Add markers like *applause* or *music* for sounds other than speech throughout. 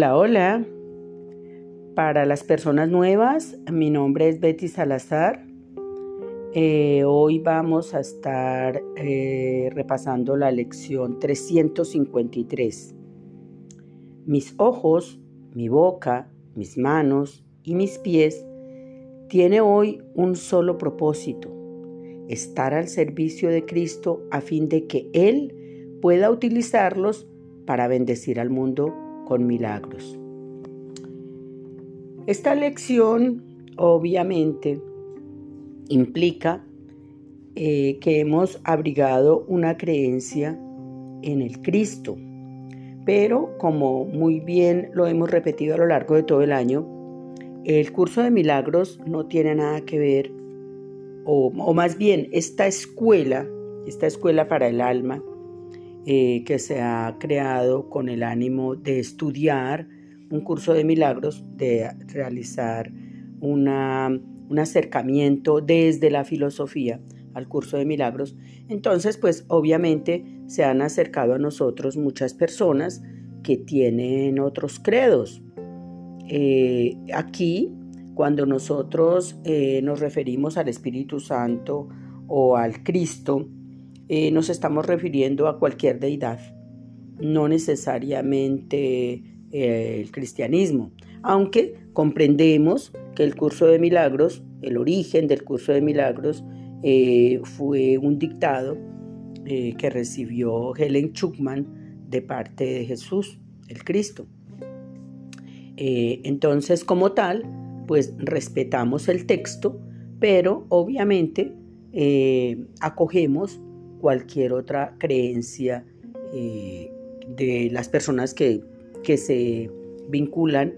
Hola, hola. Para las personas nuevas, mi nombre es Betty Salazar. Eh, hoy vamos a estar eh, repasando la lección 353. Mis ojos, mi boca, mis manos y mis pies tiene hoy un solo propósito, estar al servicio de Cristo a fin de que Él pueda utilizarlos para bendecir al mundo con milagros. Esta lección obviamente implica eh, que hemos abrigado una creencia en el Cristo, pero como muy bien lo hemos repetido a lo largo de todo el año, el curso de milagros no tiene nada que ver, o, o más bien esta escuela, esta escuela para el alma, eh, que se ha creado con el ánimo de estudiar un curso de milagros, de realizar un acercamiento desde la filosofía al curso de milagros. Entonces, pues obviamente se han acercado a nosotros muchas personas que tienen otros credos. Eh, aquí, cuando nosotros eh, nos referimos al Espíritu Santo o al Cristo, eh, nos estamos refiriendo a cualquier deidad, no necesariamente eh, el cristianismo, aunque comprendemos que el curso de milagros, el origen del curso de milagros, eh, fue un dictado que recibió Helen Schuckman de parte de Jesús, el Cristo. entonces, como tal, pues respetamos el texto, pero obviamente acogemos cualquier otra creencia eh, de las personas que, que se vinculan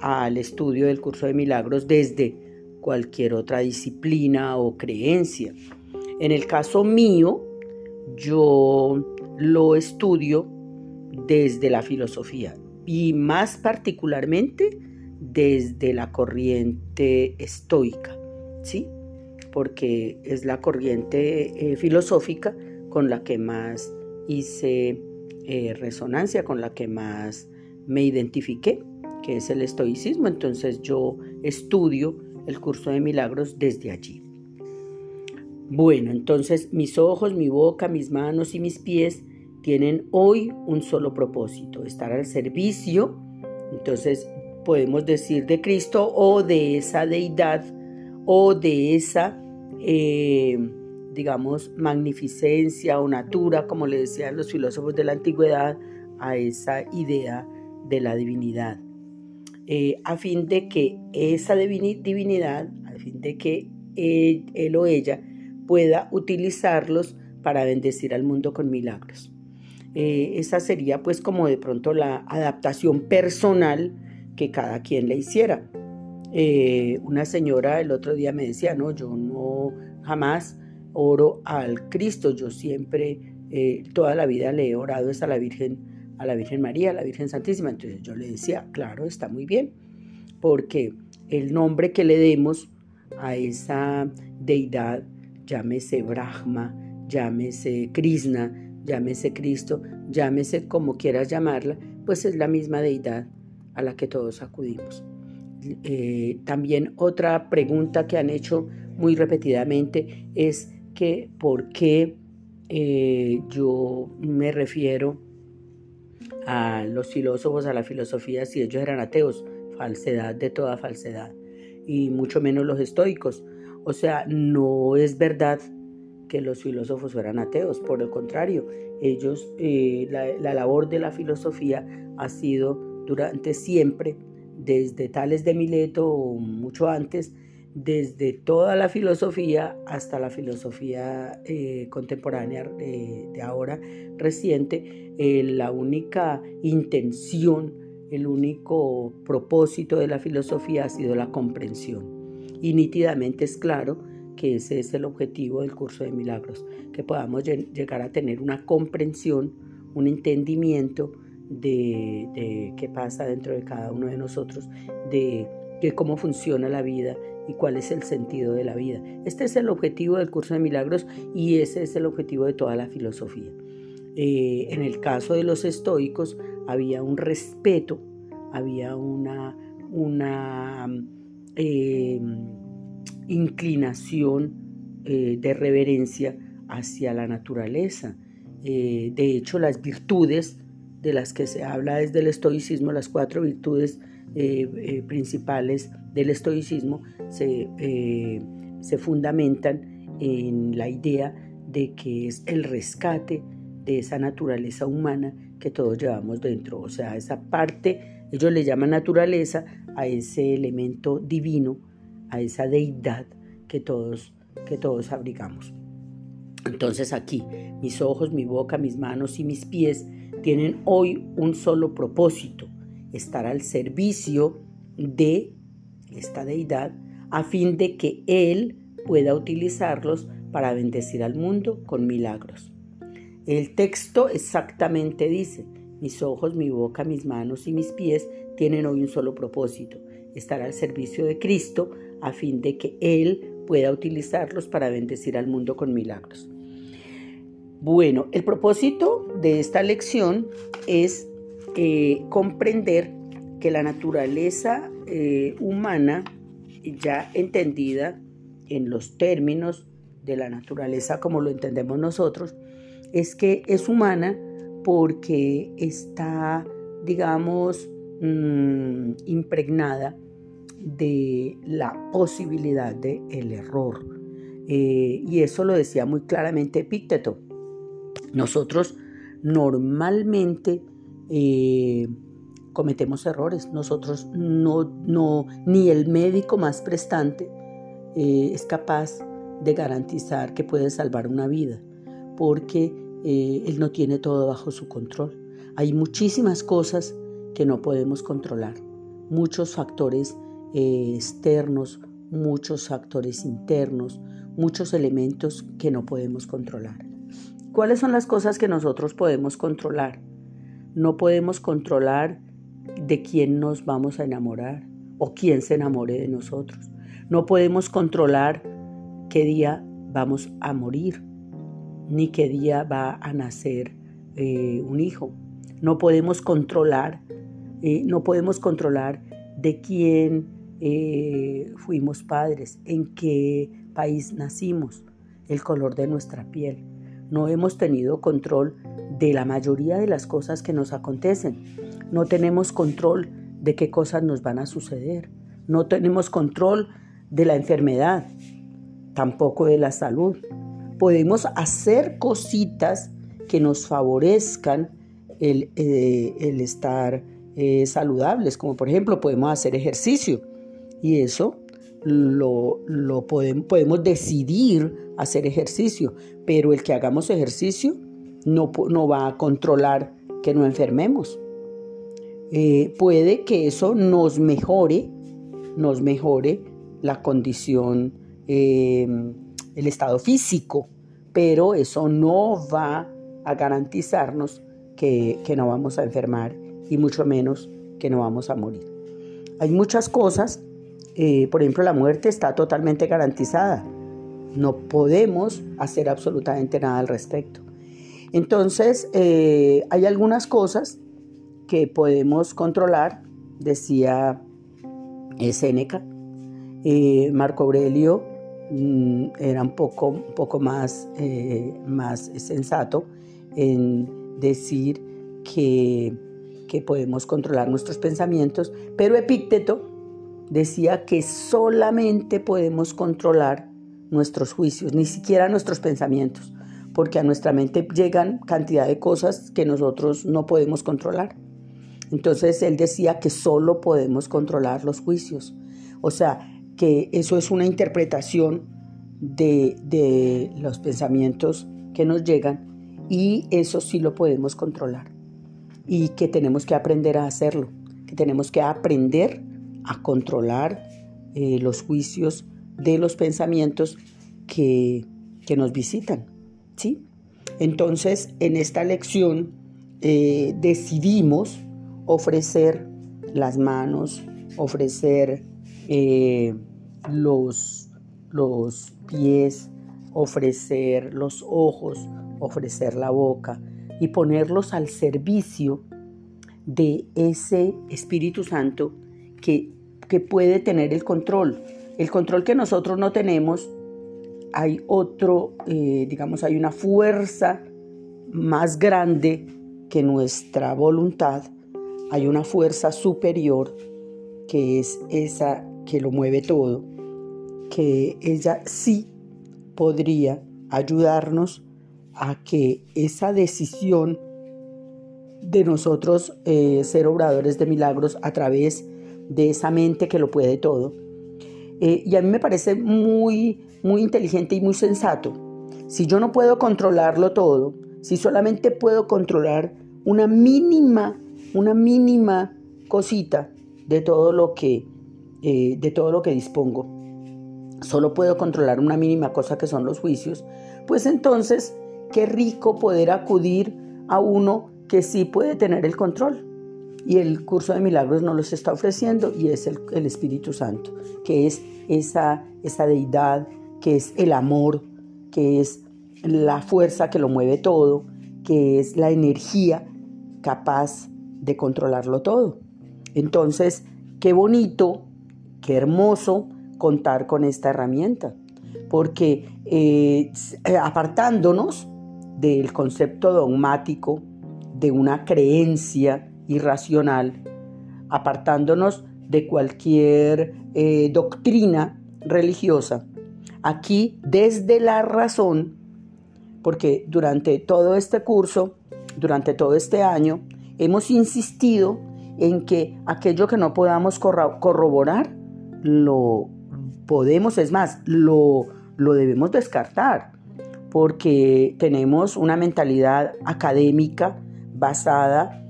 al estudio del curso de milagros desde cualquier otra disciplina o creencia. En el caso mío, yo lo estudio desde la filosofía y más particularmente desde la corriente estoica, ¿sí? Porque es la corriente eh, filosófica con la que más hice eh, resonancia, con la que más me identifiqué, que es el estoicismo. Entonces yo estudio el curso de milagros desde allí. Bueno, entonces mis ojos, mi boca, mis manos y mis pies tienen hoy un solo propósito, estar al servicio, entonces podemos decir de Cristo o de esa deidad o de esa eh, digamos, magnificencia o natura, como le decían los filósofos de la antigüedad, a esa idea de la divinidad. Eh, a fin de que esa divinidad, a fin de que él, o ella pueda utilizarlos para bendecir al mundo con milagros. Eh, esa sería pues como de pronto la adaptación personal que cada quien le hiciera. Eh, una señora el otro día me decía, no, yo no jamás oro al Cristo, yo siempre, eh, toda la vida le he orado es a la Virgen, a la Virgen María, a la Virgen Santísima. Entonces yo le decía, claro, está muy bien, porque el nombre que le demos a esa deidad, llámese Brahma, llámese Krishna, llámese Cristo, llámese como quieras llamarla, pues es la misma deidad a la que todos acudimos. Eh, también otra pregunta que han hecho muy repetidamente es que por qué eh, yo me refiero a los filósofos, a la filosofía, si ellos eran ateos, falsedad de toda falsedad, y mucho menos los estoicos. O sea, no es verdad que los filósofos fueran ateos, por el contrario, ellos, eh, la labor de la filosofía ha sido durante siempre desde Tales de Mileto mucho antes, desde toda la filosofía hasta la filosofía eh, contemporánea eh, de ahora reciente, eh, la única intención, el único propósito de la filosofía ha sido la comprensión. Y nítidamente es claro que ese es el objetivo del curso de milagros, que podamos llegar a tener una comprensión, un entendimiento de, qué pasa dentro de cada uno de nosotros, de, cómo funciona la vida y cuál es el sentido de la vida. Este es el objetivo del curso de milagros y ese es el objetivo de toda la filosofía. Eh, en el caso de los estoicos había un respeto había una, em, inclinación eh, de reverencia hacia la naturaleza. Eh, de hecho, las virtudes de las que se habla desde el estoicismo, las cuatro virtudes eh, principales del estoicismo, se, se fundamentan en la idea de que es el rescate de esa naturaleza humana que todos llevamos dentro, o sea, esa parte, ellos le llaman naturaleza a ese elemento divino, a esa deidad que todos, que todos abrigamos. Entonces aquí, mis ojos, mi boca, mis manos y mis pies tienen hoy un solo propósito, estar al servicio de esta deidad a fin de que Él pueda utilizarlos para bendecir al mundo con milagros. El texto exactamente dice, mis ojos, mi boca, mis manos y mis pies tienen hoy un solo propósito, estar al servicio de Cristo a fin de que Él pueda utilizarlos para bendecir al mundo con milagros. Bueno, el propósito de esta lección es eh, comprender que la naturaleza eh, humana, ya entendida en los términos de la naturaleza como lo entendemos nosotros, es que es humana porque está, digamos, mm, impregnada de la posibilidad del el error. Eh, y eso lo decía muy claramente Epícteto. Nosotros normalmente eh, cometemos errores. Nosotros no, no, ni el médico más prestante eh, es capaz de garantizar que puede salvar una vida, porque eh, Él no tiene todo bajo su control. Hay muchísimas cosas que no podemos controlar, muchos factores externos, muchos factores internos, muchos elementos que no podemos controlar. ¿Cuáles son las cosas que nosotros podemos controlar? No podemos controlar de quién nos vamos a enamorar o quién se enamore de nosotros. No podemos controlar qué día vamos a morir ni qué día va a nacer eh, un hijo. No podemos controlar, eh, no podemos controlar de quién eh, fuimos padres, en qué país nacimos, el color de nuestra piel. No hemos tenido control de la mayoría de las cosas que nos acontecen. No tenemos control de qué cosas nos van a suceder. No tenemos control de la enfermedad, tampoco de la salud podemos hacer cositas que nos favorezcan el, eh, estar eh, saludables, como por ejemplo podemos hacer ejercicio y eso lo, podemos, podemos, decidir hacer ejercicio, pero el que hagamos ejercicio no, no va a controlar que no enfermemos. Eh, puede que eso nos mejore, nos mejore la condición el estado físico, pero eso no va a garantizarnos que, no vamos a enfermar y mucho menos que no vamos a morir. Hay muchas cosas, eh, por ejemplo la muerte está totalmente garantizada, no podemos hacer absolutamente nada al respecto. Entonces, eh, hay algunas cosas que podemos controlar, decía. Eh, Marco Aurelio Mm, era un poco, un poco más, más sensato en decir que podemos controlar nuestros pensamientos, pero Epícteto decía que solamente podemos controlar nuestros juicios, ni siquiera nuestros pensamientos, porque a nuestra mente llegan cantidad de cosas que nosotros no podemos controlar. Entonces él decía que solo podemos controlar los juicios. O sea, que eso es una interpretación de, los pensamientos que nos llegan y eso sí lo podemos controlar y que tenemos que aprender a hacerlo, que tenemos que aprender a controlar eh, los juicios de los pensamientos que, nos visitan. ¿sí? Entonces, en esta lección eh, decidimos ofrecer las manos, ofrecer eh, los, los pies, ofrecer los ojos, ofrecer la boca y ponerlos al servicio de ese Espíritu Santo que, puede tener el control. El control que nosotros no tenemos, hay otro, eh, digamos, hay una fuerza más grande que nuestra voluntad, hay una fuerza superior que es esa que lo mueve todo, que ella sí podría ayudarnos a que esa decisión de nosotros eh, ser obradores de milagros a través de esa mente que lo puede todo. Eh, y a mí me parece muy, muy inteligente y muy sensato. Si yo no puedo controlarlo todo, si solamente puedo controlar una mínima, una mínima cosita de todo lo que, eh, de todo lo que dispongo, solo puedo controlar una mínima cosa que son los juicios, pues entonces qué rico poder acudir a uno que sí puede tener el control. Y el curso de milagros nos los está ofreciendo y es el, Espíritu Santo, que es esa, esa deidad, que es el amor, que es la fuerza que lo mueve todo, que es la energía capaz de controlarlo todo. Entonces, qué bonito, qué hermoso contar con esta herramienta, porque eh, apartándonos del concepto dogmático, de una creencia irracional, apartándonos de cualquier eh, doctrina religiosa. Aquí, desde la razón, porque durante todo este curso, durante todo este año, hemos insistido en que aquello que no podamos corroborar, lo podemos, es más, lo, lo debemos descartar porque tenemos una mentalidad académica basada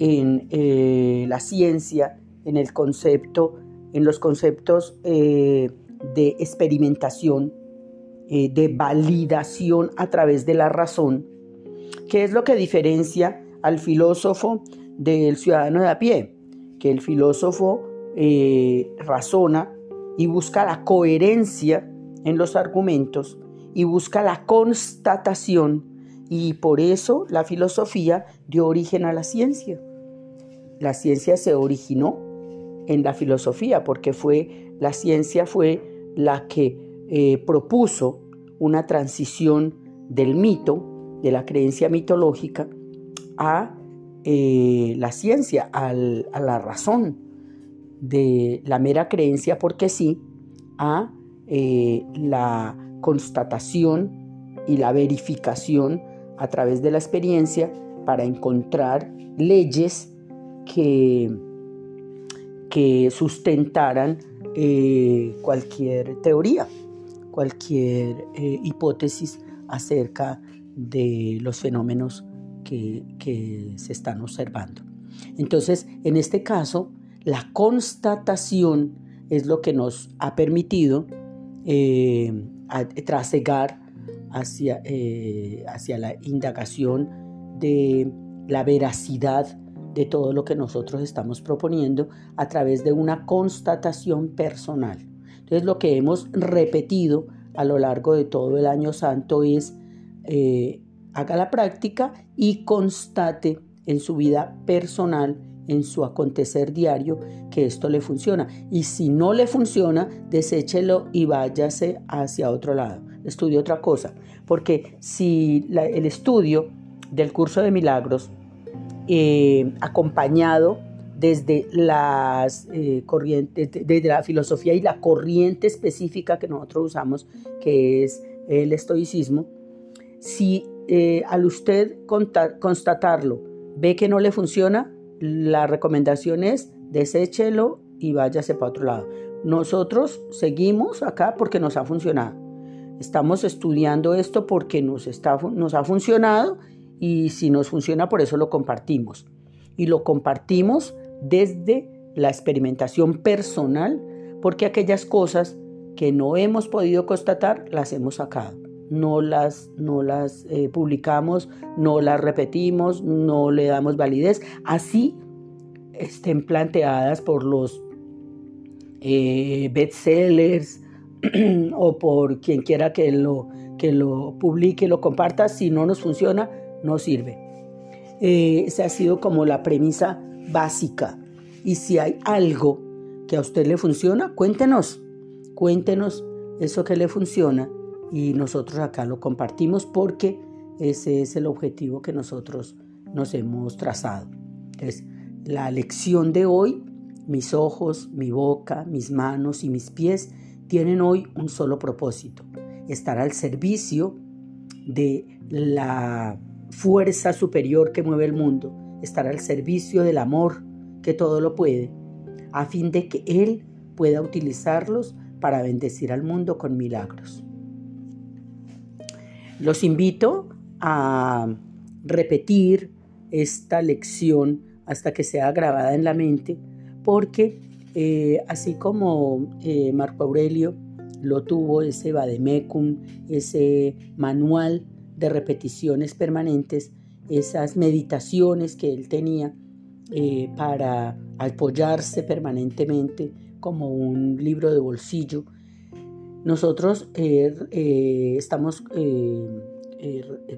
en eh, la ciencia, en el concepto, en los conceptos eh, de experimentación, eh, de validación a través de la razón, que es lo que diferencia al filósofo del ciudadano de a pie, que el filósofo razona y busca la coherencia en los argumentos y busca la constatación y por eso la filosofía dio origen a la ciencia. La ciencia se originó en la filosofía porque fue la ciencia fue la que eh, propuso una transición del mito, de la creencia mitológica, a eh, la ciencia, a la razón, de la mera creencia porque sí, a eh, la constatación y la verificación a través de la experiencia para encontrar leyes que, sustentaran eh, cualquier teoría, cualquier eh, hipótesis acerca de los fenómenos que, se están observando. Entonces, en este caso, la constatación es lo que nos ha permitido eh, trasegar eh, hacia la indagación de la veracidad de todo lo que nosotros estamos proponiendo a través de una constatación personal. Entonces lo que hemos repetido a lo largo de todo el año santo es eh, haga la práctica y constate en su vida personal, en su acontecer diario, que esto le funciona. Y si no le funciona, deséchelo y váyase hacia otro lado estudie otra cosa. Porque si el estudio del curso de milagros, eh, acompañado desde las eh, corrientes, desde la filosofía y la corriente específica que nosotros usamos, que es el estoicismo, si eh, al usted constatarlo ve que no le funciona, la recomendación es deséchelo y váyase para otro lado. Nosotros seguimos acá porque nos ha funcionado. Estamos estudiando esto porque nos, está, nos ha funcionado y si nos funciona por eso lo compartimos. Y lo compartimos desde la experimentación personal porque aquellas cosas que no hemos podido constatar las hemos sacado. No las, no las eh, publicamos, no las repetimos, no le damos validez. Así estén planteadas por los eh, bestsellers, *clears throat* o por quien quiera que lo, que lo publique, lo comparta, si no nos funciona, no sirve. Eh, esa ha sido como la premisa básica. Y si hay algo que a usted le funciona, cuéntenos, cuéntenos eso que le funciona y nosotros acá lo compartimos porque ese es el objetivo que nosotros nos hemos trazado. Es la lección de hoy, mis ojos, mi boca, mis manos y mis pies tienen hoy un solo propósito, estar al servicio de la fuerza superior que mueve el mundo, estar al servicio del amor que todo lo puede, a fin de que Él pueda utilizarlos para bendecir al mundo con milagros. Los invito a repetir esta lección hasta que sea grabada en la mente, porque eh, así como eh, Marco Aurelio lo tuvo, ese vademecum, ese manual de repeticiones permanentes, esas meditaciones que él tenía eh, para apoyarse permanentemente como un libro de bolsillo. Nosotros eh, estamos eh,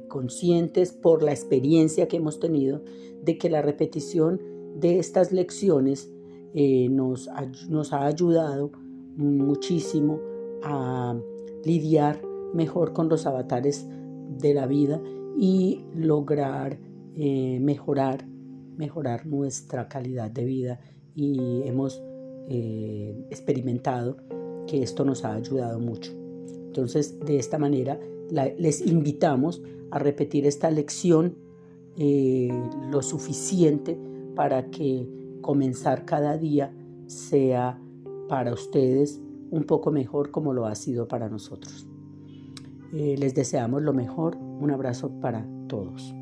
conscientes por la experiencia que hemos tenido de que la repetición de estas lecciones nos, nos ha ayudado muchísimo a lidiar mejor con los avatares de la vida y lograr eh, mejorar, mejorar nuestra calidad de vida y hemos eh, experimentado que esto nos ha ayudado mucho. Entonces, de esta manera, les invitamos a repetir esta lección eh, lo suficiente para que comenzar cada día sea para ustedes un poco mejor como lo ha sido para nosotros. Eh, les deseamos lo mejor. Un abrazo para todos.